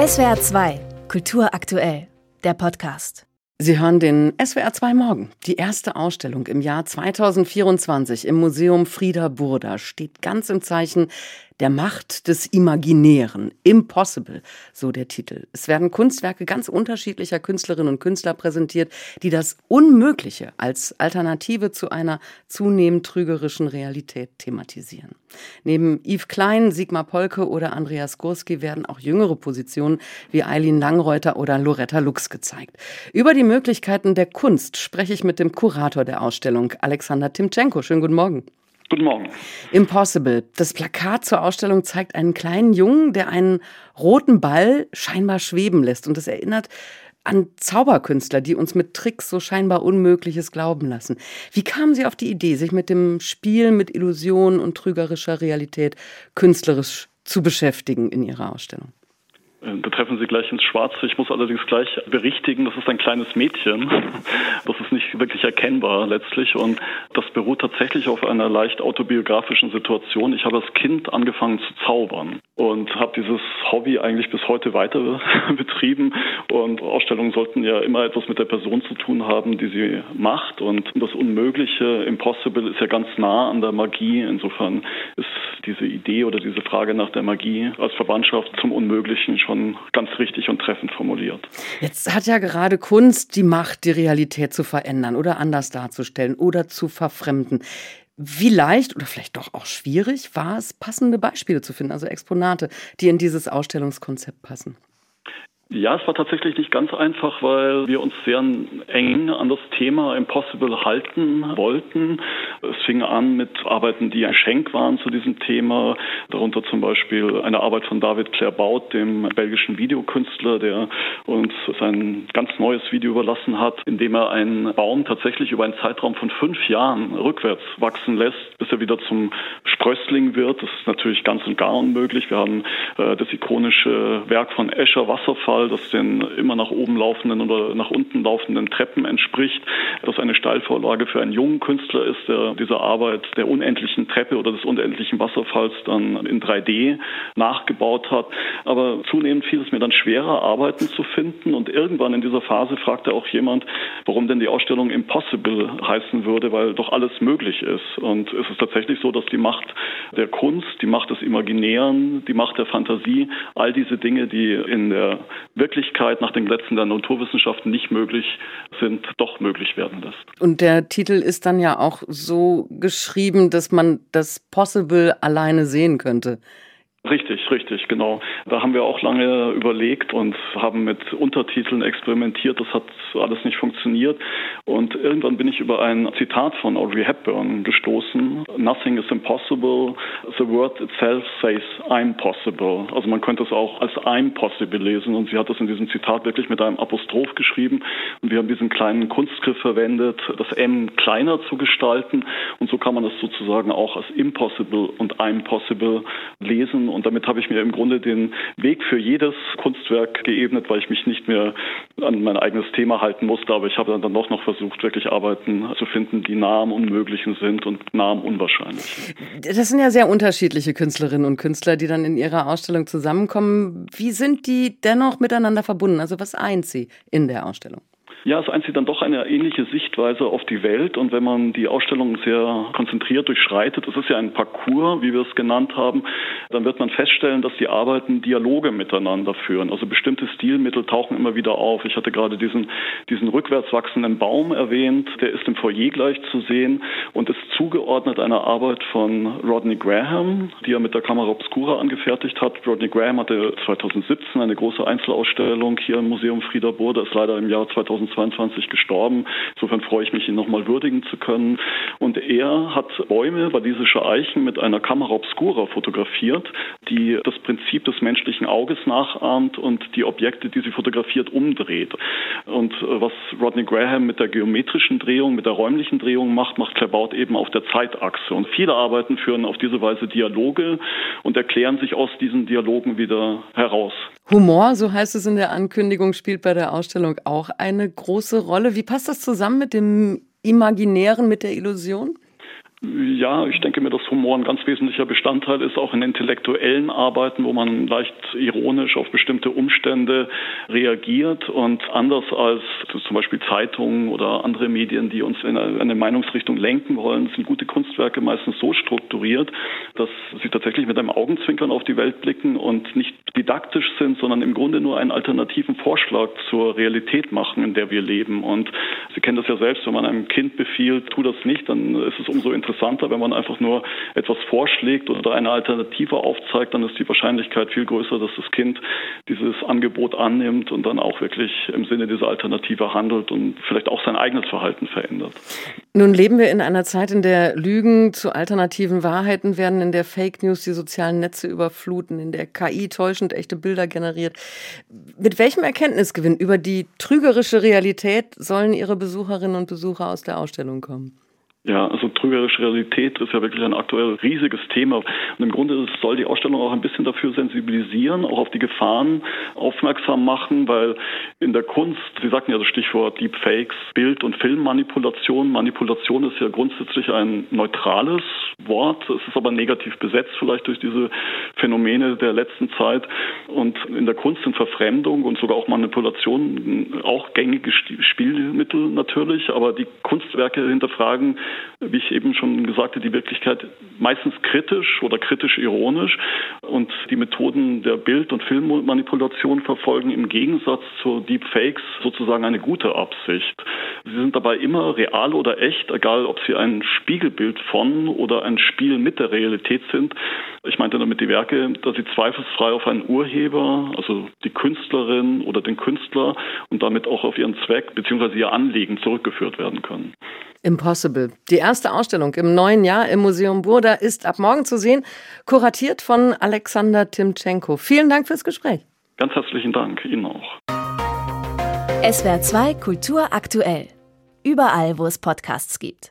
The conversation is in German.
SWR 2, Kultur aktuell, der Podcast. Sie hören den SWR 2 Morgen. Die erste Ausstellung im Jahr 2024 im Museum Frieda Burda steht ganz im Zeichen der Macht des Imaginären. Impossible, so der Titel. Es werden Kunstwerke ganz unterschiedlicher Künstlerinnen und Künstler präsentiert, die das Unmögliche als Alternative zu einer zunehmend trügerischen Realität thematisieren. Neben Yves Klein, Sigmar Polke oder Andreas Gurski werden auch jüngere Positionen wie Eileen Langreuter oder Loretta Lux gezeigt. Über die Möglichkeiten der Kunst spreche ich mit dem Kurator der Ausstellung, Alexander Timchenko. Schönen guten Morgen. Guten Morgen. Impossible. Das Plakat zur Ausstellung zeigt einen kleinen Jungen, der einen roten Ball scheinbar schweben lässt. Und das erinnert an Zauberkünstler, die uns mit Tricks so scheinbar Unmögliches glauben lassen. Wie kamen Sie auf die Idee, sich mit dem Spiel mit Illusionen und trügerischer Realität künstlerisch zu beschäftigen in Ihrer Ausstellung? Äh, da treffen Sie gleich ins Schwarze. Ich muss allerdings gleich berichtigen, das ist ein kleines Mädchen. Das ist nicht wirklich erkennbar letztlich und das beruht tatsächlich auf einer leicht autobiografischen Situation. Ich habe als Kind angefangen zu zaubern und habe dieses Hobby eigentlich bis heute weiter betrieben und Ausstellungen sollten ja immer etwas mit der Person zu tun haben, die sie macht und das Unmögliche, Impossible, ist ja ganz nah an der Magie. Insofern ist diese Idee oder diese Frage nach der Magie als Verwandtschaft zum Unmöglichen schon ganz richtig und treffend formuliert. Jetzt hat ja gerade Kunst die Macht, die Realität zu verändern oder anders darzustellen oder zu verfremden. Wie leicht oder vielleicht doch auch schwierig war es, passende Beispiele zu finden, also Exponate, die in dieses Ausstellungskonzept passen? Ja, es war tatsächlich nicht ganz einfach, weil wir uns sehr eng an das Thema Impossible halten wollten. Es fing an mit Arbeiten, die ein Schenk waren zu diesem Thema, darunter zum Beispiel eine Arbeit von David Claerbaut, dem belgischen Videokünstler, der uns sein ganz neues Video überlassen hat, in dem er einen Baum tatsächlich über einen Zeitraum von fünf Jahren rückwärts wachsen lässt, bis er wieder zum Sprössling wird. Das ist natürlich ganz und gar unmöglich. Wir haben äh, das ikonische Werk von Escher Wasserfall Material, das den immer nach oben laufenden oder nach unten laufenden Treppen entspricht, das eine Steilvorlage für einen jungen Künstler ist, der diese Arbeit der unendlichen Treppe oder des unendlichen Wasserfalls dann in 3D nachgebaut hat. Aber zunehmend fiel es mir dann schwerer, Arbeiten zu finden und irgendwann in dieser Phase fragte auch jemand, warum denn die Ausstellung Impossible heißen würde, weil doch alles möglich ist. Und es ist tatsächlich so, dass die Macht der Kunst, die Macht des Imaginären, die Macht der Fantasie, all diese Dinge, die in der Wirklichkeit nach den Gesetzen der Naturwissenschaften nicht möglich sind, doch möglich werden lässt. Und der Titel ist dann ja auch so geschrieben, dass man das Possible alleine sehen könnte. Richtig, richtig, genau. Da haben wir auch lange überlegt und haben mit Untertiteln experimentiert. Das hat alles nicht funktioniert. Und irgendwann bin ich über ein Zitat von Audrey Hepburn gestoßen. Nothing is impossible. The word itself says I'm possible. Also man könnte es auch als I'm possible lesen. Und sie hat das in diesem Zitat wirklich mit einem Apostroph geschrieben. Und wir haben diesen kleinen Kunstgriff verwendet, das M kleiner zu gestalten. Und so kann man es sozusagen auch als impossible und I'm possible lesen und damit habe ich mir im Grunde den Weg für jedes Kunstwerk geebnet, weil ich mich nicht mehr an mein eigenes Thema halten musste. Aber ich habe dann doch noch versucht, wirklich Arbeiten zu finden, die nah am Unmöglichen sind und nah am Unwahrscheinlichen. Das sind ja sehr unterschiedliche Künstlerinnen und Künstler, die dann in ihrer Ausstellung zusammenkommen. Wie sind die dennoch miteinander verbunden? Also was eint sie in der Ausstellung? Ja, es einzieht dann doch eine ähnliche Sichtweise auf die Welt. Und wenn man die Ausstellung sehr konzentriert durchschreitet, es ist ja ein Parcours, wie wir es genannt haben, dann wird man feststellen, dass die Arbeiten Dialoge miteinander führen. Also bestimmte Stilmittel tauchen immer wieder auf. Ich hatte gerade diesen, diesen rückwärts wachsenden Baum erwähnt. Der ist im Foyer gleich zu sehen und ist zugeordnet einer Arbeit von Rodney Graham, die er mit der Kamera Obscura angefertigt hat. Rodney Graham hatte 2017 eine große Einzelausstellung hier im Museum Frieder Burda, ist leider im Jahr 2000 2022 gestorben. Insofern freue ich mich, ihn nochmal würdigen zu können. Und er hat Bäume, walisische Eichen, mit einer Kamera obscura fotografiert, die das Prinzip des menschlichen Auges nachahmt und die Objekte, die sie fotografiert, umdreht. Und äh, was Rodney Graham mit der geometrischen Drehung, mit der räumlichen Drehung macht, macht Claerbaut eben auf der Zeitachse. Und viele Arbeiten führen auf diese Weise Dialoge und erklären sich aus diesen Dialogen wieder heraus. Humor, so heißt es in der Ankündigung, spielt bei der Ausstellung auch eine große Rolle. Wie passt das zusammen mit dem Imaginären, mit der Illusion? Ja, ich denke mir, dass Humor ein ganz wesentlicher Bestandteil ist, auch in intellektuellen Arbeiten, wo man leicht ironisch auf bestimmte Umstände reagiert und anders als zum Beispiel Zeitungen oder andere Medien, die uns in eine Meinungsrichtung lenken wollen, sind gute Kunstwerke meistens so strukturiert, dass sie tatsächlich mit einem Augenzwinkern auf die Welt blicken und nicht didaktisch sind, sondern im Grunde nur einen alternativen Vorschlag zur Realität machen, in der wir leben. Und Sie kennen das ja selbst, wenn man einem Kind befiehlt, tu das nicht, dann ist es umso interessanter, wenn man einfach nur etwas vorschlägt oder eine Alternative aufzeigt, dann ist die Wahrscheinlichkeit viel größer, dass das Kind dieses Angebot annimmt und dann auch wirklich im Sinne dieser Alternative handelt und vielleicht auch sein eigenes Verhalten verändert. Nun leben wir in einer Zeit, in der Lügen zu alternativen Wahrheiten werden, in der Fake News die sozialen Netze überfluten, in der KI täuschend echte Bilder generiert. Mit welchem Erkenntnisgewinn über die trügerische Realität sollen Ihre Besucherinnen und Besucher aus der Ausstellung kommen? Ja, also trügerische Realität ist ja wirklich ein aktuell riesiges Thema. Und im Grunde soll die Ausstellung auch ein bisschen dafür sensibilisieren, auch auf die Gefahren aufmerksam machen, weil in der Kunst, Sie sagten ja das Stichwort Deepfakes, Bild- und Filmmanipulation. Manipulation ist ja grundsätzlich ein neutrales Wort. Es ist aber negativ besetzt vielleicht durch diese Phänomene der letzten Zeit. Und in der Kunst sind Verfremdung und sogar auch Manipulation auch gängige Spielmittel natürlich. Aber die Kunstwerke hinterfragen wie ich eben schon gesagt habe, die Wirklichkeit meistens kritisch oder kritisch ironisch und die Methoden der Bild- und Filmmanipulation verfolgen im Gegensatz zu Deepfakes sozusagen eine gute Absicht. Sie sind dabei immer real oder echt, egal ob sie ein Spiegelbild von oder ein Spiel mit der Realität sind. Ich meinte damit die Werke, dass sie zweifelsfrei auf einen Urheber, also die Künstlerin oder den Künstler und damit auch auf ihren Zweck bzw. ihr Anliegen zurückgeführt werden können. Impossible. Die erste Ausstellung im neuen Jahr im Museum Burda ist ab morgen zu sehen, kuratiert von Alexander Timchenko. Vielen Dank fürs Gespräch. Ganz herzlichen Dank Ihnen auch. SWR 2 Kultur aktuell. Überall, wo es Podcasts gibt.